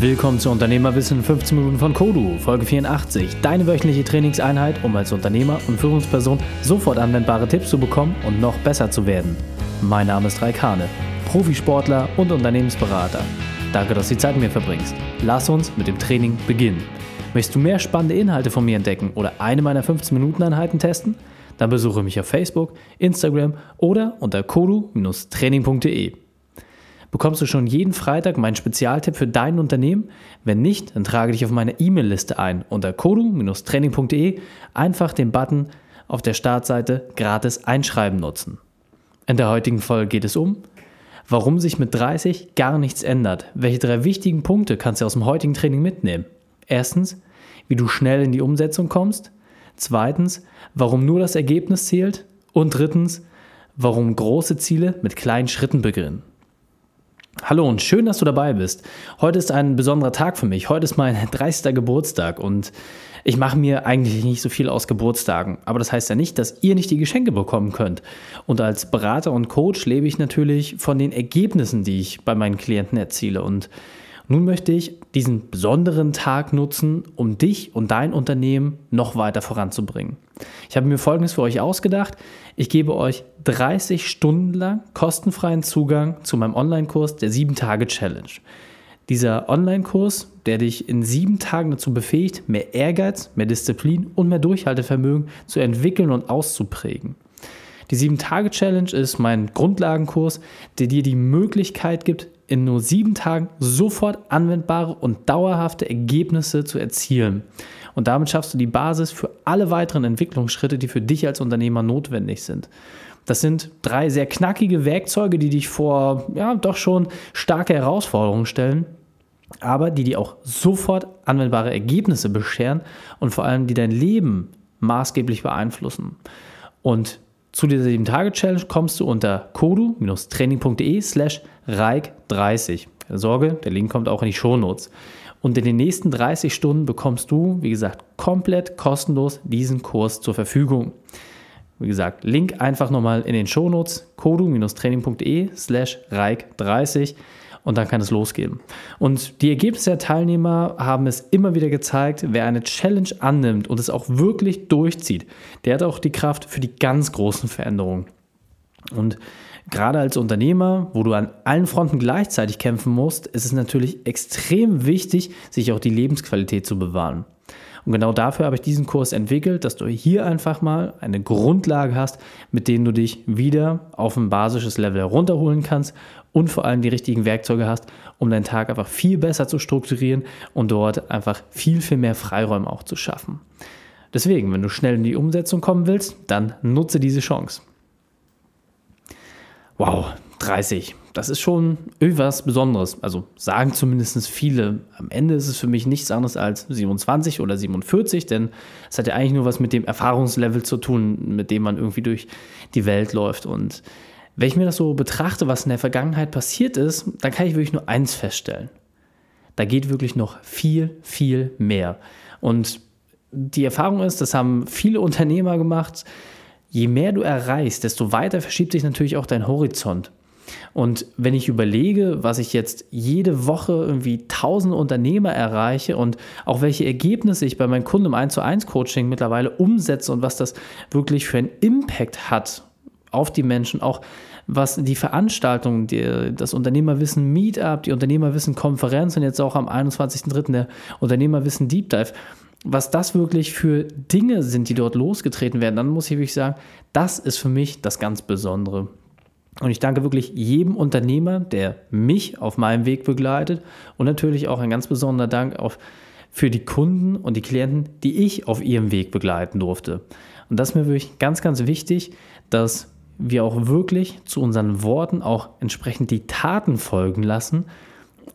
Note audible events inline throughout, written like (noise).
Willkommen zu Unternehmerwissen 15 Minuten von Kodu, Folge 84. Deine wöchentliche Trainingseinheit, um als Unternehmer und Führungsperson sofort anwendbare Tipps zu bekommen und noch besser zu werden. Mein Name ist Raikane, Profisportler und Unternehmensberater. Danke, dass du die Zeit mit mir verbringst. Lass uns mit dem Training beginnen. Möchtest du mehr spannende Inhalte von mir entdecken oder eine meiner 15-Minuten-Einheiten testen? Dann besuche mich auf Facebook, Instagram oder unter kodu-training.de. Bekommst du schon jeden Freitag meinen Spezialtipp für dein Unternehmen? Wenn nicht, dann trage dich auf meine E-Mail-Liste ein unter kodu-training.de einfach den Button auf der Startseite gratis einschreiben nutzen. In der heutigen Folge geht es um, warum sich mit 30 gar nichts ändert. Welche drei wichtigen Punkte kannst du aus dem heutigen Training mitnehmen? Erstens, wie du schnell in die Umsetzung kommst. Zweitens, warum nur das Ergebnis zählt. Und drittens, warum große Ziele mit kleinen Schritten beginnen. Hallo und schön, dass du dabei bist. Heute ist ein besonderer Tag für mich. Heute ist mein (laughs) 30. Geburtstag und ich mache mir eigentlich nicht so viel aus Geburtstagen. Aber das heißt ja nicht, dass ihr nicht die Geschenke bekommen könnt. Und als Berater und Coach lebe ich natürlich von den Ergebnissen, die ich bei meinen Klienten erziele. Und nun möchte ich diesen besonderen Tag nutzen, um dich und dein Unternehmen noch weiter voranzubringen. Ich habe mir Folgendes für euch ausgedacht. Ich gebe euch 30 Stunden lang kostenfreien Zugang zu meinem Online-Kurs der 7-Tage-Challenge. Dieser Online-Kurs, der dich in sieben Tagen dazu befähigt, mehr Ehrgeiz, mehr Disziplin und mehr Durchhaltevermögen zu entwickeln und auszuprägen. Die 7-Tage-Challenge ist mein Grundlagenkurs, der dir die Möglichkeit gibt, in nur sieben Tagen sofort anwendbare und dauerhafte Ergebnisse zu erzielen. Und damit schaffst du die Basis für alle weiteren Entwicklungsschritte, die für dich als Unternehmer notwendig sind. Das sind drei sehr knackige Werkzeuge, die dich vor ja, doch schon starke Herausforderungen stellen, aber die dir auch sofort anwendbare Ergebnisse bescheren und vor allem die dein Leben maßgeblich beeinflussen. Und zu dieser 7-Tage-Challenge kommst du unter kodu-training.de slash reik30. Keine Sorge, der Link kommt auch in die Shownotes. Und in den nächsten 30 Stunden bekommst du, wie gesagt, komplett kostenlos diesen Kurs zur Verfügung. Wie gesagt, Link einfach nochmal in den Shownotes, kodu-training.de slash reik30 und dann kann es losgehen. Und die Ergebnisse der Teilnehmer haben es immer wieder gezeigt, wer eine Challenge annimmt und es auch wirklich durchzieht, der hat auch die Kraft für die ganz großen Veränderungen. Und gerade als Unternehmer, wo du an allen Fronten gleichzeitig kämpfen musst, ist es natürlich extrem wichtig, sich auch die Lebensqualität zu bewahren. Und genau dafür habe ich diesen Kurs entwickelt, dass du hier einfach mal eine Grundlage hast, mit denen du dich wieder auf ein basisches Level herunterholen kannst und vor allem die richtigen Werkzeuge hast, um deinen Tag einfach viel besser zu strukturieren und dort einfach viel, viel mehr Freiräume auch zu schaffen. Deswegen, wenn du schnell in die Umsetzung kommen willst, dann nutze diese Chance. Wow, 30 das ist schon irgendwas Besonderes. Also sagen zumindest viele. Am Ende ist es für mich nichts anderes als 27 oder 47, denn es hat ja eigentlich nur was mit dem Erfahrungslevel zu tun, mit dem man irgendwie durch die Welt läuft. Und wenn ich mir das so betrachte, was in der Vergangenheit passiert ist, dann kann ich wirklich nur eins feststellen. Da geht wirklich noch viel, viel mehr. Und die Erfahrung ist, das haben viele Unternehmer gemacht, je mehr du erreichst, desto weiter verschiebt sich natürlich auch dein Horizont. Und wenn ich überlege, was ich jetzt jede Woche irgendwie tausende Unternehmer erreiche und auch welche Ergebnisse ich bei meinen Kunden im 1 zu 1 Coaching mittlerweile umsetze und was das wirklich für einen Impact hat auf die Menschen, auch was die Veranstaltungen, die, das Unternehmerwissen Meetup, die Unternehmerwissen Konferenz und jetzt auch am 21.03. der Unternehmerwissen Deep Dive, was das wirklich für Dinge sind, die dort losgetreten werden, dann muss ich wirklich sagen, das ist für mich das ganz Besondere. Und ich danke wirklich jedem Unternehmer, der mich auf meinem Weg begleitet und natürlich auch ein ganz besonderer Dank auf, für die Kunden und die Klienten, die ich auf ihrem Weg begleiten durfte. Und das ist mir wirklich ganz, ganz wichtig, dass wir auch wirklich zu unseren Worten auch entsprechend die Taten folgen lassen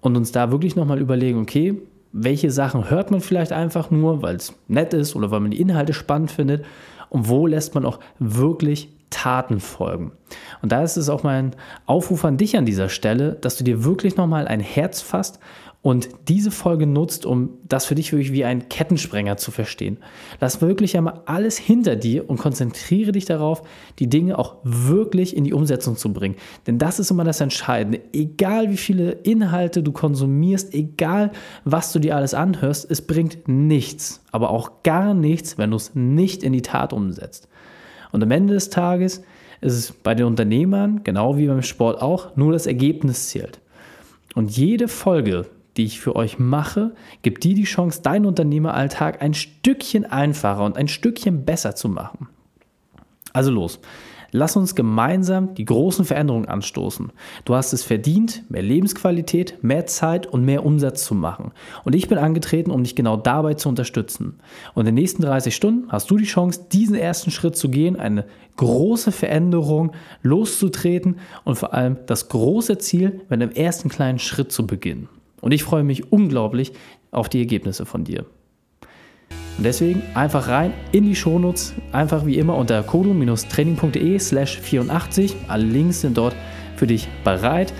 und uns da wirklich nochmal überlegen, okay, welche Sachen hört man vielleicht einfach nur, weil es nett ist oder weil man die Inhalte spannend findet und wo lässt man auch wirklich Taten folgen. Und da ist es auch mein Aufruf an dich an dieser Stelle, dass du dir wirklich nochmal ein Herz fasst und diese Folge nutzt, um das für dich wirklich wie ein Kettensprenger zu verstehen. Lass wirklich einmal alles hinter dir und konzentriere dich darauf, die Dinge auch wirklich in die Umsetzung zu bringen. Denn das ist immer das Entscheidende. Egal wie viele Inhalte du konsumierst, egal was du dir alles anhörst, es bringt nichts, aber auch gar nichts, wenn du es nicht in die Tat umsetzt. Und am Ende des Tages ist es bei den Unternehmern, genau wie beim Sport auch, nur das Ergebnis zählt. Und jede Folge, die ich für euch mache, gibt dir die Chance, deinen Unternehmeralltag ein Stückchen einfacher und ein Stückchen besser zu machen. Also los. Lass uns gemeinsam die großen Veränderungen anstoßen. Du hast es verdient, mehr Lebensqualität, mehr Zeit und mehr Umsatz zu machen. Und ich bin angetreten, um dich genau dabei zu unterstützen. Und in den nächsten 30 Stunden hast du die Chance, diesen ersten Schritt zu gehen, eine große Veränderung loszutreten und vor allem das große Ziel mit einem ersten kleinen Schritt zu beginnen. Und ich freue mich unglaublich auf die Ergebnisse von dir. Und deswegen einfach rein in die Shownotes, einfach wie immer unter kodo-training.de slash 84. Alle Links sind dort für dich bereit.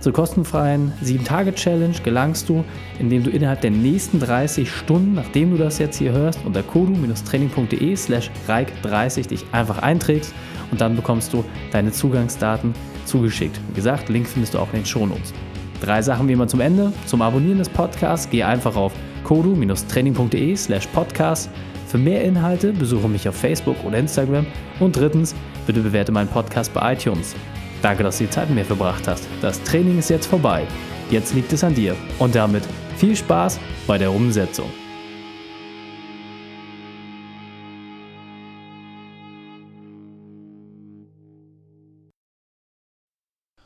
Zur kostenfreien 7-Tage-Challenge gelangst du, indem du innerhalb der nächsten 30 Stunden, nachdem du das jetzt hier hörst, unter kodo-training.de slash reik30 dich einfach einträgst und dann bekommst du deine Zugangsdaten zugeschickt. Wie gesagt, Link findest du auch in den Shownotes. Drei Sachen wie immer zum Ende. Zum Abonnieren des Podcasts geh einfach auf kodu-training.de slash podcast. Für mehr Inhalte besuche mich auf Facebook oder Instagram. Und drittens, bitte bewerte meinen Podcast bei iTunes. Danke, dass du die Zeit mit mir verbracht hast. Das Training ist jetzt vorbei. Jetzt liegt es an dir. Und damit viel Spaß bei der Umsetzung.